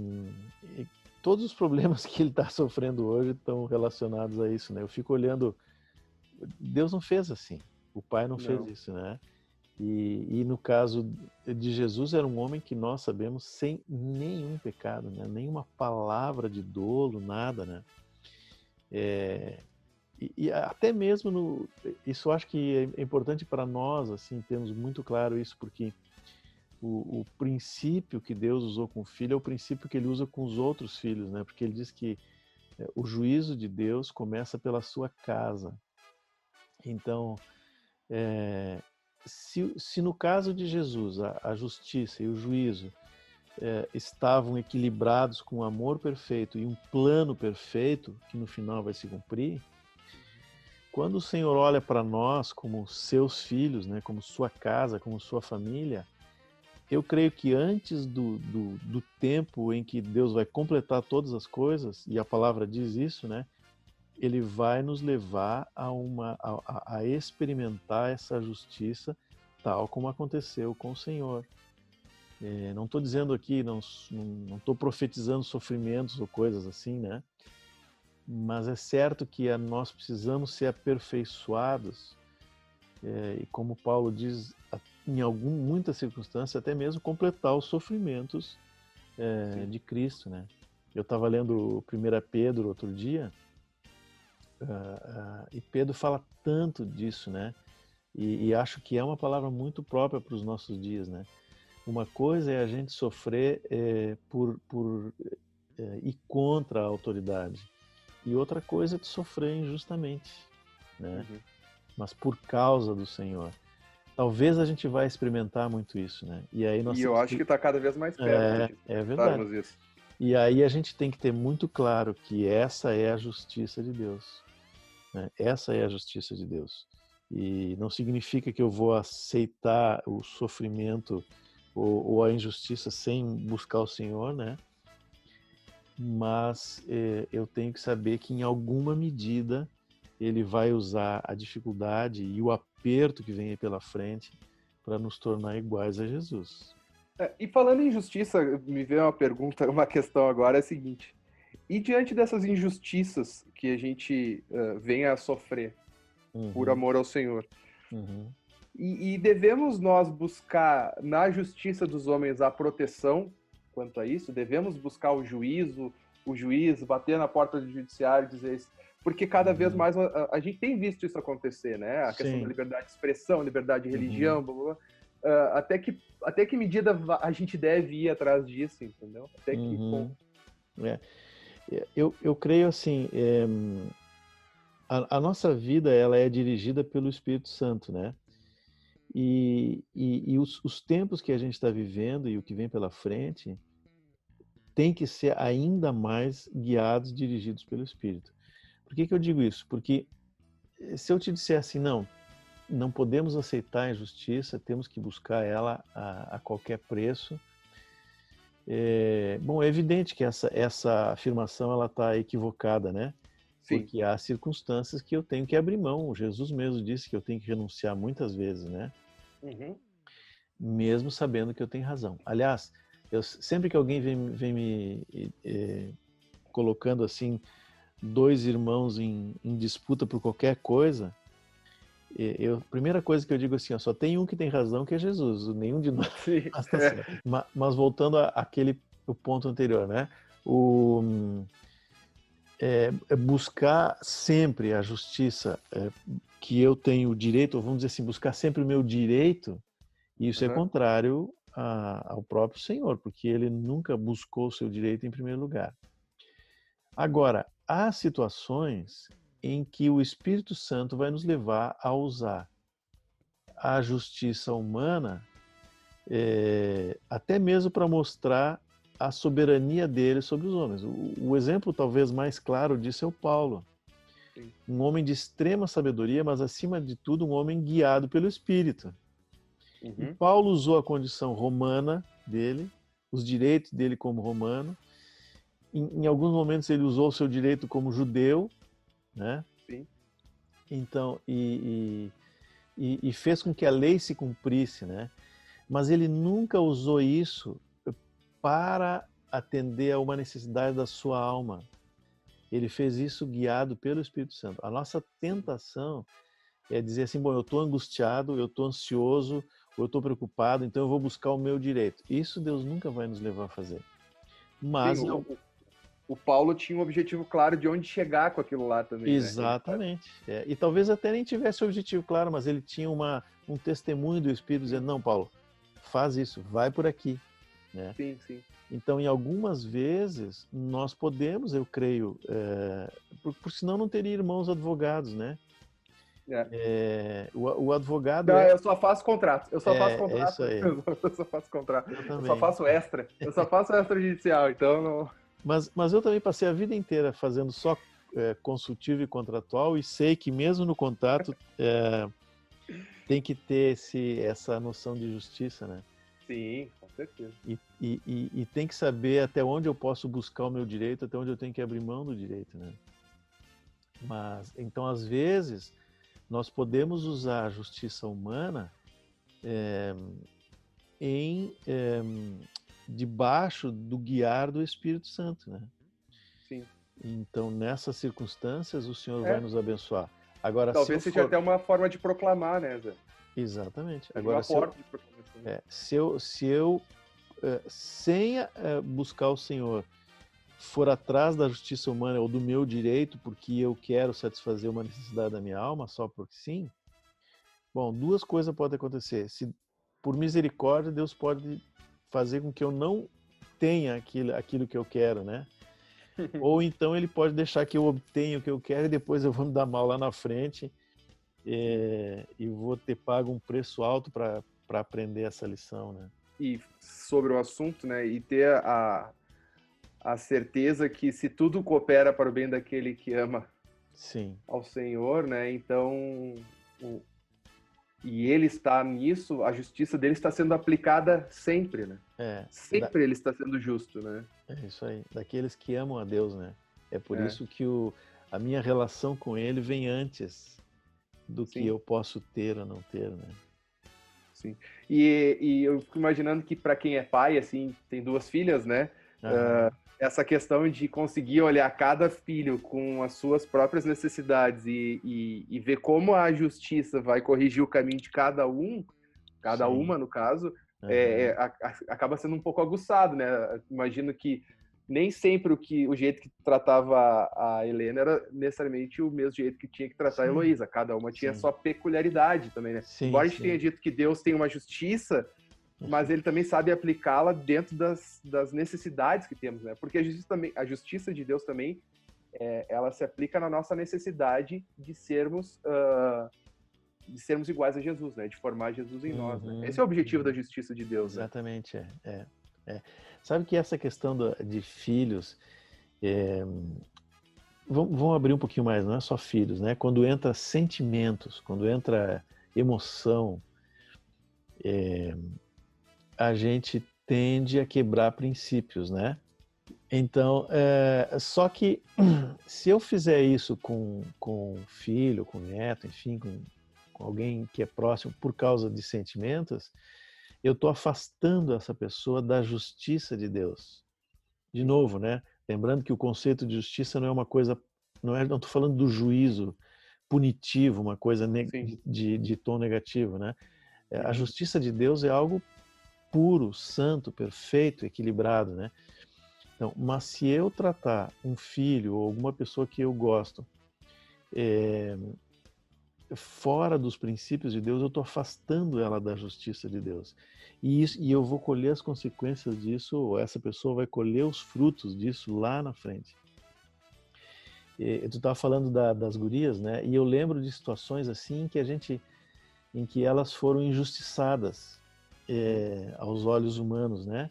[SPEAKER 3] todos os problemas que ele está sofrendo hoje estão relacionados a isso, né? Eu fico olhando, Deus não fez assim, o Pai não, não. fez isso, né? E, e, no caso de Jesus, era um homem que nós sabemos sem nenhum pecado, né? nenhuma palavra de dolo, nada, né? É, e, até mesmo no, isso acho que é importante para nós, assim, temos muito claro isso, porque o, o, princípio que Deus usou com o filho é o princípio que ele usa com os outros filhos, né? Porque ele diz que é, o juízo de Deus começa pela sua casa. Então, é, se, se no caso de Jesus a, a justiça e o juízo é, estavam equilibrados com um amor perfeito e um plano perfeito que no final vai se cumprir, quando o Senhor olha para nós como seus filhos, né, como sua casa, como sua família, eu creio que antes do, do, do, tempo em que Deus vai completar todas as coisas, e a palavra diz isso, né? ele vai nos levar a, uma, a, a experimentar essa justiça tal como aconteceu com o Senhor. É, não estou dizendo aqui, não estou profetizando sofrimentos ou coisas assim, né? Mas é certo que nós precisamos ser aperfeiçoados é, e, como Paulo diz, em algum, muitas circunstâncias, até mesmo completar os sofrimentos é, de Cristo, né? Eu estava lendo 1 Pedro outro dia Uh, uh, e Pedro fala tanto disso, né? E, e, acho que é uma palavra muito própria para os nossos dias, né? Uma coisa é a gente sofrer é, por, por é, ir contra a autoridade, e outra coisa é de sofrer injustamente, né? Uhum. Mas por causa do Senhor. Talvez a gente vai experimentar muito isso, né?
[SPEAKER 2] E aí nós e eu acho que está cada vez mais perto.
[SPEAKER 3] É, é verdade. Isso. E aí a gente tem que ter muito claro que essa é a justiça de Deus. Né? Essa é a justiça de Deus. E não significa que eu vou aceitar o sofrimento ou, ou a injustiça sem buscar o Senhor, né? Mas eh, eu tenho que saber que em alguma medida ele vai usar a dificuldade e o aperto que vem aí pela frente para nos tornar iguais a Jesus.
[SPEAKER 2] É, e falando em justiça, me veio uma pergunta, uma questão agora é a seguinte: e diante dessas injustiças que a gente uh, vem a sofrer uhum. por amor ao Senhor, uhum. e, e, devemos nós buscar na justiça dos homens a proteção quanto a isso? Devemos buscar o juízo, o juiz bater na porta do judiciário e dizer isso? Porque cada uhum. vez mais a, a, gente tem visto isso acontecer, né? A questão Sim. da liberdade de expressão, liberdade de religião, uhum. blá, blá, blá. Uh, até, que, até que medida a gente deve ir atrás disso, entendeu? Até que
[SPEAKER 3] uhum. É. Eu, eu creio assim, é, a, a, nossa vida ela é dirigida pelo Espírito Santo, né? E, e, e os, os, tempos que a gente está vivendo e o que vem pela frente tem que ser ainda mais guiados, dirigidos pelo Espírito. Por que, que eu digo isso? Porque eh, se eu te disser assim, não, não podemos aceitar a injustiça, temos que buscar ela a, a qualquer preço, é, bom, é evidente que essa, essa afirmação ela está equivocada, né? Sim. Porque há circunstâncias que eu tenho que abrir mão. Jesus mesmo disse que eu tenho que renunciar muitas vezes, né? Uhum. Mesmo sabendo que eu tenho razão. Aliás, eu, sempre que alguém vem, vem me colocando assim dois irmãos em, em disputa por qualquer coisa, eu, a primeira coisa que eu digo assim, ó, só tem um que tem razão, que é Jesus. Nenhum de nós. mas, tá mas, mas, voltando àquele o ponto anterior, né? O, é, é buscar sempre a justiça é, que eu tenho o direito, ou vamos dizer assim, buscar sempre o meu direito, isso uhum. é contrário a, ao próprio Senhor, porque ele nunca buscou o seu direito em primeiro lugar. Agora, há situações em que o Espírito Santo vai nos levar a usar a justiça humana, é, até mesmo para mostrar a soberania dele sobre os homens. O, o, exemplo talvez mais claro disso é o Paulo. Um homem de extrema sabedoria, mas acima de tudo um homem guiado pelo Espírito. Uhum. E Paulo usou a condição romana dele, os direitos dele como romano. Em, em alguns momentos ele usou o seu direito como judeu, né?
[SPEAKER 2] Sim.
[SPEAKER 3] Então, e, e, e fez com que a lei se cumprisse, né? Mas ele nunca usou isso para atender a uma necessidade da sua alma. Ele fez isso guiado pelo Espírito Santo. A nossa tentação é dizer assim: bom, eu estou angustiado, eu estou ansioso, eu estou preocupado, então eu vou buscar o meu direito. Isso Deus nunca vai nos levar a fazer. Mas
[SPEAKER 2] Sim, o, o, Paulo tinha um objetivo claro de onde chegar com aquilo lá também.
[SPEAKER 3] Né? Exatamente. Né? É, e talvez até nem tivesse o objetivo claro, mas ele tinha uma, um testemunho do Espírito dizendo: não, Paulo, faz isso, vai por aqui. Né?
[SPEAKER 2] Sim, sim.
[SPEAKER 3] Então, em algumas vezes, nós podemos, eu creio, é, por, por senão não teria irmãos advogados, né? É. É, o, o, advogado.
[SPEAKER 2] Não,
[SPEAKER 3] é...
[SPEAKER 2] eu só faço contrato. Eu só
[SPEAKER 3] é,
[SPEAKER 2] faço contrato.
[SPEAKER 3] isso aí.
[SPEAKER 2] Eu só faço contrato. Eu, eu, só faço extra. Eu só faço extrajudicial, então não.
[SPEAKER 3] Mas, mas eu também passei a vida inteira fazendo só é, consultivo e contratual e sei que mesmo no contrato é, tem que ter esse, essa noção de justiça, né?
[SPEAKER 2] Sim, certeza.
[SPEAKER 3] E, e, e, e, tem que saber até onde eu posso buscar o meu direito, até onde eu tenho que abrir mão do direito, né? Mas, então, às vezes, nós podemos usar a justiça humana é, em é, debaixo do guiar do Espírito Santo, né?
[SPEAKER 2] Sim.
[SPEAKER 3] Então, nessas circunstâncias, o Senhor é. vai nos abençoar. Agora,
[SPEAKER 2] Talvez
[SPEAKER 3] se
[SPEAKER 2] seja
[SPEAKER 3] for...
[SPEAKER 2] até uma forma de proclamar, né, Zé?
[SPEAKER 3] Exatamente. Agora, se eu, é, se eu, se eu é, sem é, buscar o Senhor, for atrás da justiça humana ou do meu direito, porque eu quero satisfazer uma necessidade da minha alma, só porque sim, bom, duas coisas podem acontecer. Se por misericórdia Deus pode fazer com que eu não tenha aquilo, aquilo que eu quero, né? ou então ele pode deixar que eu obtenha o que eu quero e depois eu vou me dar mal lá na frente é, e vou ter pago um preço alto para aprender essa lição, né?
[SPEAKER 2] E sobre o assunto, né? E ter a, a certeza que se tudo coopera para o bem daquele que ama
[SPEAKER 3] Sim.
[SPEAKER 2] ao Senhor, né? Então, o, e ele está nisso, a justiça dele está sendo aplicada sempre, né?
[SPEAKER 3] É,
[SPEAKER 2] sempre da... ele está sendo justo, né?
[SPEAKER 3] É isso aí, daqueles que amam a Deus, né? É por é. isso que o, a minha relação com ele vem antes do Sim. que eu posso ter ou não ter, né?
[SPEAKER 2] Sim. E, e eu fico imaginando que para quem é pai, assim, tem duas filhas, né? Uh, essa questão de conseguir olhar cada filho com as suas próprias necessidades e, e, e ver como a justiça vai corrigir o caminho de cada um, cada Sim. uma no caso, uhum. é, a, a, acaba sendo um pouco aguçado, né? Imagino que nem sempre o que o jeito que tratava a Helena era necessariamente o mesmo jeito que tinha que tratar sim. a Heloísa. Cada uma tinha sim. sua peculiaridade também, né?
[SPEAKER 3] Sim,
[SPEAKER 2] Embora a gente tenha dito que Deus tem uma justiça, mas ele também sabe aplicá-la dentro das, das necessidades que temos, né? Porque a justiça, também, a justiça de Deus também, é, ela se aplica na nossa necessidade de sermos uh, de sermos iguais a Jesus, né? De formar Jesus em uhum. nós. Né? Esse é o objetivo da justiça de Deus.
[SPEAKER 3] Exatamente, né? é. é. Sabe que essa questão do, de filhos, é, vamos, vamos, abrir um pouquinho mais, não é só filhos, né? Quando entra sentimentos, quando entra emoção, é, a gente tende a quebrar princípios, né? Então, é, só que se eu fizer isso com, com filho, com neto, enfim, com, com alguém que é próximo por causa de sentimentos, eu estou afastando essa pessoa da justiça de Deus. De novo, né? Lembrando que o conceito de justiça não é uma coisa, não é, não estou falando do juízo punitivo, uma coisa de, de, de, tom negativo, né? É, a justiça de Deus é algo puro, santo, perfeito, equilibrado, né? Então, mas se eu tratar um filho ou alguma pessoa que eu gosto é, fora dos princípios de Deus, eu estou afastando ela da justiça de Deus. E, isso, e eu vou colher as consequências disso, ou essa pessoa vai colher os frutos disso lá na frente. E, tu estava falando da, das gurias, né? E eu lembro de situações assim que a gente, em que elas foram injustiçadas é, aos olhos humanos, né?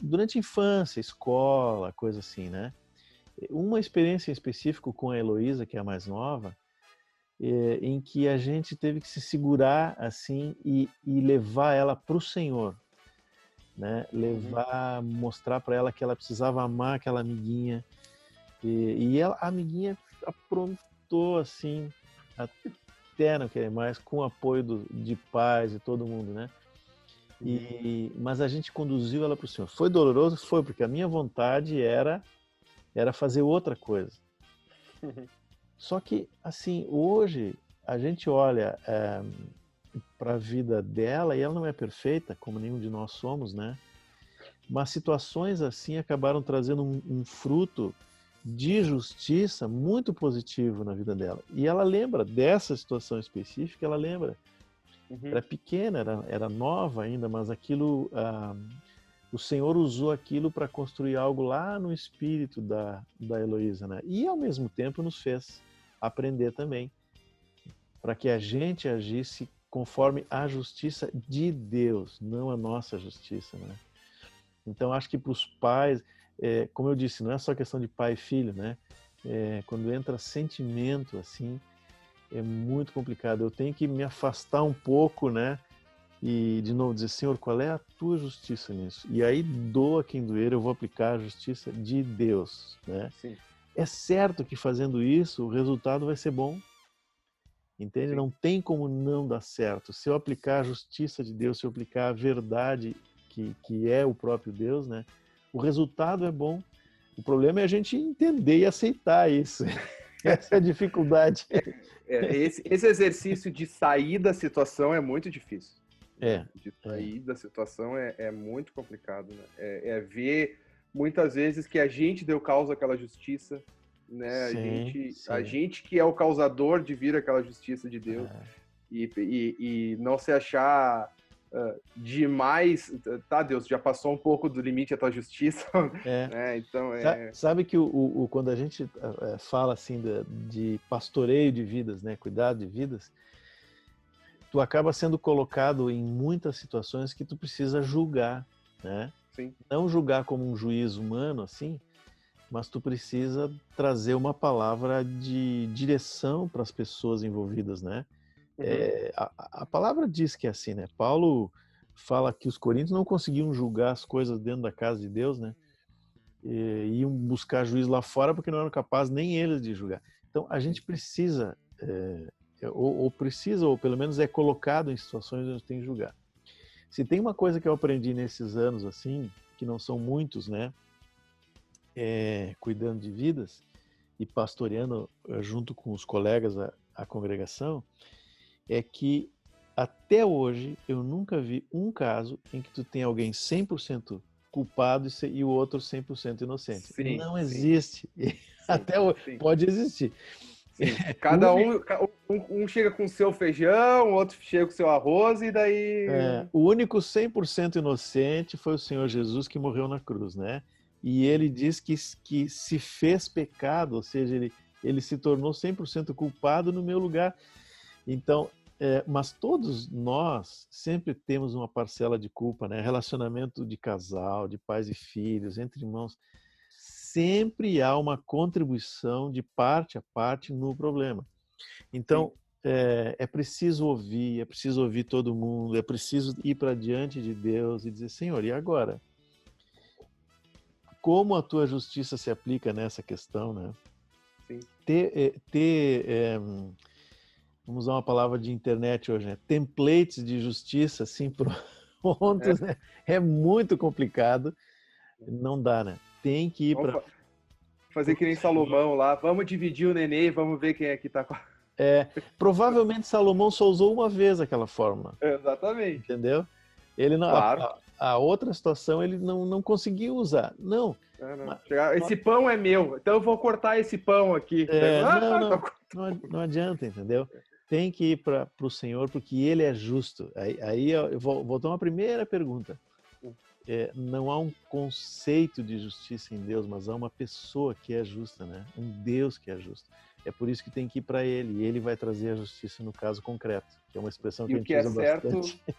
[SPEAKER 3] Durante a infância, escola, coisa assim, né? Uma experiência em específico com a Heloísa, que é a mais nova, é, em que a gente teve que se segurar assim e, e levar ela para o Senhor, né? Levar, uhum. mostrar para ela que ela precisava amar aquela amiguinha e, e ela, a amiguinha aprontou assim até não querer mais com o apoio do, de pais e todo mundo, né? E, mas a gente conduziu ela para o Senhor. Foi doloroso? Foi, porque a minha vontade era era fazer outra coisa. Só que, assim, hoje a gente olha é, para a vida dela e ela não é perfeita, como nenhum de nós somos, né? Mas situações assim acabaram trazendo um, um fruto de justiça muito positivo na vida dela. E ela lembra dessa situação específica, ela lembra Uhum. Era pequena, era, era nova ainda, mas aquilo, ah, o Senhor usou aquilo para construir algo lá no espírito da, da Heloísa, né? E ao mesmo tempo nos fez aprender também, para que a gente agisse conforme a justiça de Deus, não a nossa justiça, né? Então acho que para os pais, é, como eu disse, não é só questão de pai e filho, né? É, quando entra sentimento assim, é muito complicado. Eu tenho que me afastar um pouco, né? E de novo dizer, Senhor, qual é a tua justiça nisso? E aí doa quem doer, eu vou aplicar a justiça de Deus, né? Sim. É certo que fazendo isso o resultado vai ser bom. Entende? Sim. Não tem como não dar certo. Se eu aplicar a justiça de Deus, se eu aplicar a verdade que, que é o próprio Deus, né? O resultado é bom. O problema é a gente entender e aceitar isso. Essa é a dificuldade.
[SPEAKER 2] É, esse, esse, exercício de sair da situação é muito difícil.
[SPEAKER 3] É.
[SPEAKER 2] De sair é. da situação é, é, muito complicado, né? É, é, ver muitas vezes que a gente deu causa àquela justiça, né? Sim, a, gente, sim. a gente que é o causador de vir aquela justiça de Deus. É. E, e, e, não se achar uh, demais, tá, Deus, já passou um pouco do limite a tua justiça.
[SPEAKER 3] É. né? Então, é... Sabe que o, o, quando a gente uh, fala assim de, de, pastoreio de vidas, né, cuidado de vidas, tu acaba sendo colocado em muitas situações que tu precisa julgar, né?
[SPEAKER 2] Sim.
[SPEAKER 3] Não julgar como um juiz humano, assim, mas tu precisa trazer uma palavra de direção para as pessoas envolvidas, né? Uhum. É, a, a, palavra diz que é assim, né? Paulo fala que os coríntios não conseguiam julgar as coisas dentro da casa de Deus, né? E, iam buscar juiz lá fora porque não eram capazes nem eles de julgar. Então a gente precisa, é, é, ou, ou, precisa, ou pelo menos é colocado em situações onde tem que julgar. Se tem uma coisa que eu aprendi nesses anos, assim, que não são muitos, né? É, cuidando de vidas e pastoreando eh, junto com os colegas a, a congregação, é que até hoje eu nunca vi um caso em que tu tem alguém 100% culpado e o outro 100% inocente. Sim, não existe. Sim, até sim. pode existir.
[SPEAKER 2] Cada um, um, um, chega com seu feijão, outro chega com seu arroz e daí.
[SPEAKER 3] É, o único 100% inocente foi o Senhor Jesus que morreu na cruz, né? E ele diz que, que se fez pecado, ou seja, ele, ele se tornou 100% culpado no meu lugar. Então, é, mas todos nós sempre temos uma parcela de culpa, né? Relacionamento de casal, de pais e filhos, entre irmãos, sempre há uma contribuição de parte a parte no problema. Então, é, é, preciso ouvir, é preciso ouvir todo mundo, é preciso ir para diante de Deus e dizer: Senhor, e agora? Como a tua justiça se aplica nessa questão, né?
[SPEAKER 2] Sim.
[SPEAKER 3] Ter, é, ter é, vamos usar uma palavra de internet hoje, né? templates de justiça assim prontos, é. né? É muito complicado. Não dá, né? Tem que ir para
[SPEAKER 2] fazer que nem Salomão lá. Vamos dividir o nenê, vamos ver quem é que tá com
[SPEAKER 3] é, provavelmente Salomão só usou uma vez aquela fórmula.
[SPEAKER 2] Exatamente.
[SPEAKER 3] Entendeu? Ele não, claro. a, a, outra situação ele não, não conseguiu usar. Não.
[SPEAKER 2] É, não. Esse pão é meu, então eu vou cortar esse pão aqui.
[SPEAKER 3] É, ah, não, não, não, não adianta, entendeu? tem que ir para o Senhor porque Ele é justo. Aí, aí eu vou voltar uma primeira pergunta. É, não há um conceito de justiça em Deus, mas há uma pessoa que é justa, né? Um Deus que é justo. É por isso que tem que ir para ele, e ele vai trazer a justiça no caso concreto, que é uma expressão que
[SPEAKER 2] e
[SPEAKER 3] a gente
[SPEAKER 2] que é
[SPEAKER 3] usa
[SPEAKER 2] certo,
[SPEAKER 3] bastante.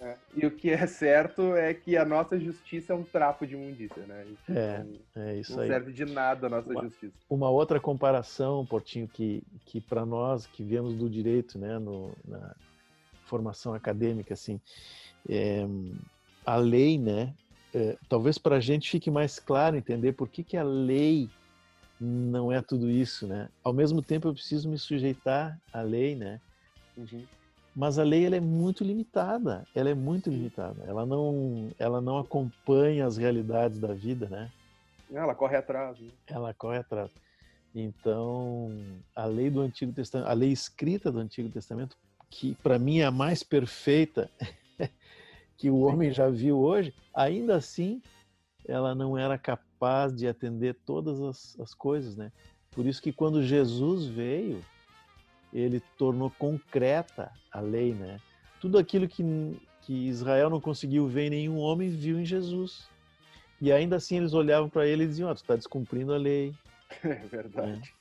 [SPEAKER 2] É, e o que é certo é que a nossa justiça é um trapo de imundícia, né?
[SPEAKER 3] É, é isso
[SPEAKER 2] não
[SPEAKER 3] aí.
[SPEAKER 2] serve de nada a nossa
[SPEAKER 3] Uma-
[SPEAKER 2] justiça.
[SPEAKER 3] Uma outra comparação, Portinho, que, que para nós que viemos do direito, né, no, na formação acadêmica, assim, é, a lei, né, é, talvez para a gente fique mais claro entender por que, que a lei não é tudo isso, né? Ao mesmo tempo eu preciso me sujeitar à lei, né?
[SPEAKER 2] Uhum.
[SPEAKER 3] Mas a lei ela é muito limitada, ela é muito limitada. Ela não, ela não acompanha as realidades da vida, né?
[SPEAKER 2] Ela corre atrás. Né?
[SPEAKER 3] ela corre atrás. Então, a lei do Antigo Testamento, a lei escrita do Antigo Testamento, que para mim é a mais perfeita que o homem já viu hoje, ainda assim, ela não era capaz de atender todas as, as coisas, né? Por isso que quando Jesus veio, ele tornou concreta a lei, né? Tudo aquilo que, que Israel não conseguiu ver em nenhum homem, viu em Jesus. E ainda assim eles olhavam para ele e diziam: oh, tu está descumprindo a lei,
[SPEAKER 2] É verdade.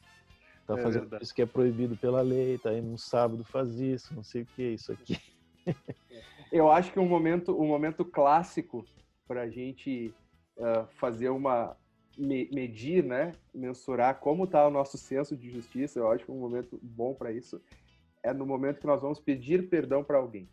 [SPEAKER 3] tá
[SPEAKER 2] É
[SPEAKER 3] fazendo
[SPEAKER 2] verdade.
[SPEAKER 3] isso que é proibido pela lei, tá indo no sábado faz isso, não sei o que, isso aqui.
[SPEAKER 2] Eu acho que um momento, um momento clássico para a gente ah, fazer uma me- medir, né, mensurar como está o nosso senso de justiça. Eu acho que um momento bom para isso é no momento que nós vamos pedir perdão para alguém.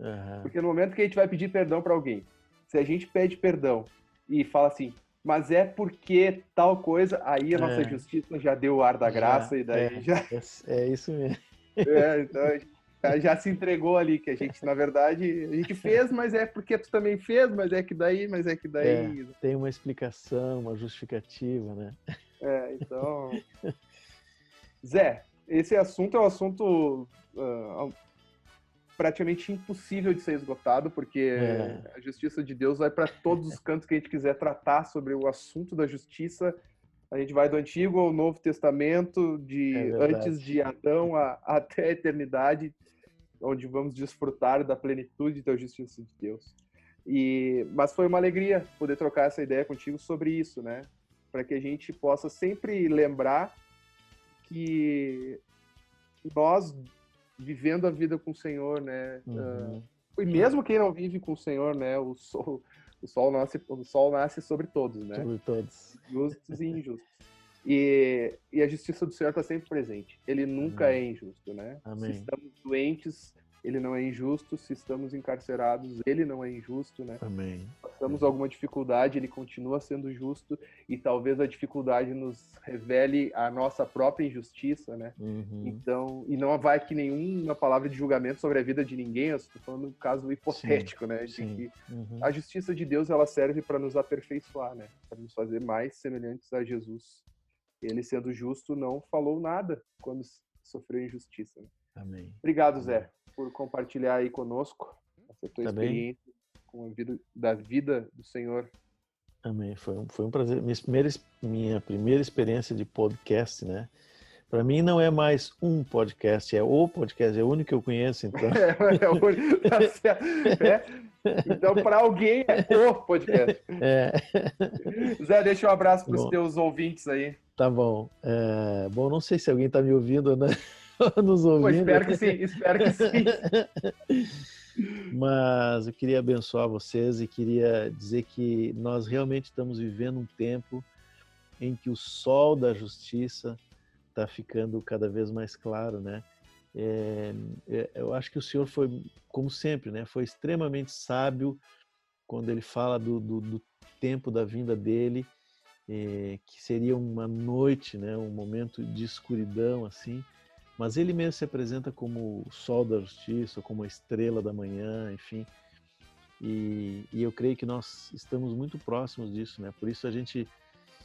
[SPEAKER 3] Aham.
[SPEAKER 2] Porque no momento que a gente vai pedir perdão para alguém, se a gente pede perdão e fala assim, mas é porque tal coisa, aí a nossa
[SPEAKER 3] É.
[SPEAKER 2] justiça já deu o ar da
[SPEAKER 3] Já,
[SPEAKER 2] graça e daí
[SPEAKER 3] é.
[SPEAKER 2] já
[SPEAKER 3] É, é isso mesmo.
[SPEAKER 2] é, então já- já se entregou ali, que a gente, na verdade, a gente fez, mas é porque tu também fez, mas é que daí, mas é que daí.
[SPEAKER 3] Tem uma explicação, uma justificativa, né?
[SPEAKER 2] É, então. Zé, esse assunto é um assunto ah, praticamente impossível de ser esgotado, porque
[SPEAKER 3] É.
[SPEAKER 2] a justiça de Deus vai para todos os cantos que a gente quiser tratar sobre o assunto da justiça. A gente vai do Antigo ao Novo Testamento, de
[SPEAKER 3] É
[SPEAKER 2] antes de Adão a- até a eternidade, onde vamos desfrutar da plenitude da justiça de Deus. E, mas foi uma alegria poder trocar essa ideia contigo sobre isso, né? Para que a gente possa sempre lembrar que nós vivendo a vida com o Senhor, né?
[SPEAKER 3] Uhum.
[SPEAKER 2] E mesmo quem não vive com o Senhor, né? O sol, o sol nasce, o sol nasce sobre todos, né?
[SPEAKER 3] Sobre todos.
[SPEAKER 2] Justos e injustos. E, e a justiça do Senhor está sempre presente. Ele nunca
[SPEAKER 3] Amém.
[SPEAKER 2] é injusto, né?
[SPEAKER 3] Amém.
[SPEAKER 2] Se estamos doentes, ele não é injusto. Se estamos encarcerados, ele não é injusto, né?
[SPEAKER 3] Amém.
[SPEAKER 2] passamos alguma dificuldade, ele continua sendo justo e talvez a dificuldade nos revele a nossa própria injustiça, né?
[SPEAKER 3] Uhum.
[SPEAKER 2] Então, e não vai aqui nenhuma palavra de julgamento sobre a vida de ninguém, eu estou falando um caso hipotético, né?
[SPEAKER 3] Sim.
[SPEAKER 2] que
[SPEAKER 3] Uhum.
[SPEAKER 2] a justiça de Deus ela serve para nos aperfeiçoar, né? Para nos fazer mais semelhantes a Jesus. Ele sendo justo não falou nada quando sofreu injustiça. né?
[SPEAKER 3] Amém.
[SPEAKER 2] Obrigado, Zé, por compartilhar aí conosco essa tua
[SPEAKER 3] Tá bem.
[SPEAKER 2] experiência com a vida da vida do Senhor.
[SPEAKER 3] Amém. Foi um, foi um prazer. Minha primeira, minha primeira experiência de podcast, né? Para mim não é mais um podcast, é o podcast, é o único que eu conheço, então.
[SPEAKER 2] É, é o- tá certo. É. Então, para alguém, é o podcast.
[SPEAKER 3] É,
[SPEAKER 2] Zé, deixa um abraço para os teus ouvintes aí.
[SPEAKER 3] tá bom. É, bom, não sei se alguém está me ouvindo ou não, nos
[SPEAKER 2] Pô,
[SPEAKER 3] ouvindo.
[SPEAKER 2] espero que sim, espero que sim.
[SPEAKER 3] Mas eu queria abençoar vocês e queria dizer que nós realmente estamos vivendo um tempo em que o sol da justiça está ficando cada vez mais claro, né? É, é, eu acho que o Senhor foi, como sempre, né? Foi extremamente sábio quando ele fala do, do, do tempo da vinda dele, é, que seria uma noite, né? Um momento de escuridão, assim mas ele mesmo se apresenta como o sol da justiça, como a estrela da manhã, enfim. E, e, eu creio que nós estamos muito próximos disso, né? Por isso a gente,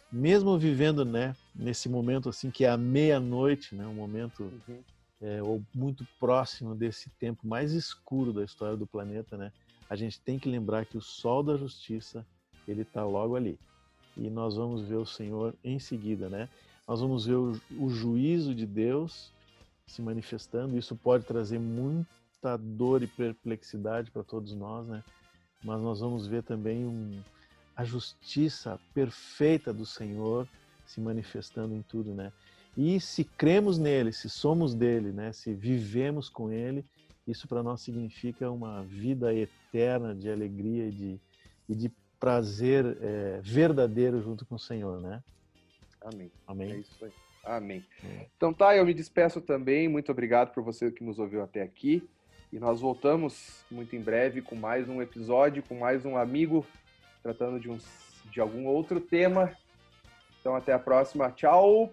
[SPEAKER 3] mesmo vivendo, né, nesse momento assim que é a meia-noite, né, um momento
[SPEAKER 2] Uhum.
[SPEAKER 3] É, ou muito próximo desse tempo mais escuro da história do planeta, né? A gente tem que lembrar que o sol da justiça ele está logo ali e nós vamos ver o Senhor em seguida, né? Nós vamos ver o, o juízo de Deus se manifestando. Isso pode trazer muita dor e perplexidade para todos nós, né? Mas nós vamos ver também um, a justiça perfeita do Senhor se manifestando em tudo, né? E se cremos nele, se somos dele, né, se vivemos com ele, isso para nós significa uma vida eterna de alegria e de, e de prazer é, verdadeiro junto com o Senhor, né?
[SPEAKER 2] Amém.
[SPEAKER 3] Amém.
[SPEAKER 2] É isso aí. Amém. É. Então tá, eu me despeço também. Muito obrigado por você que nos ouviu até aqui. E nós voltamos muito em breve com mais um episódio, com mais um amigo tratando de, um, de algum outro tema. Então até a próxima. Tchau!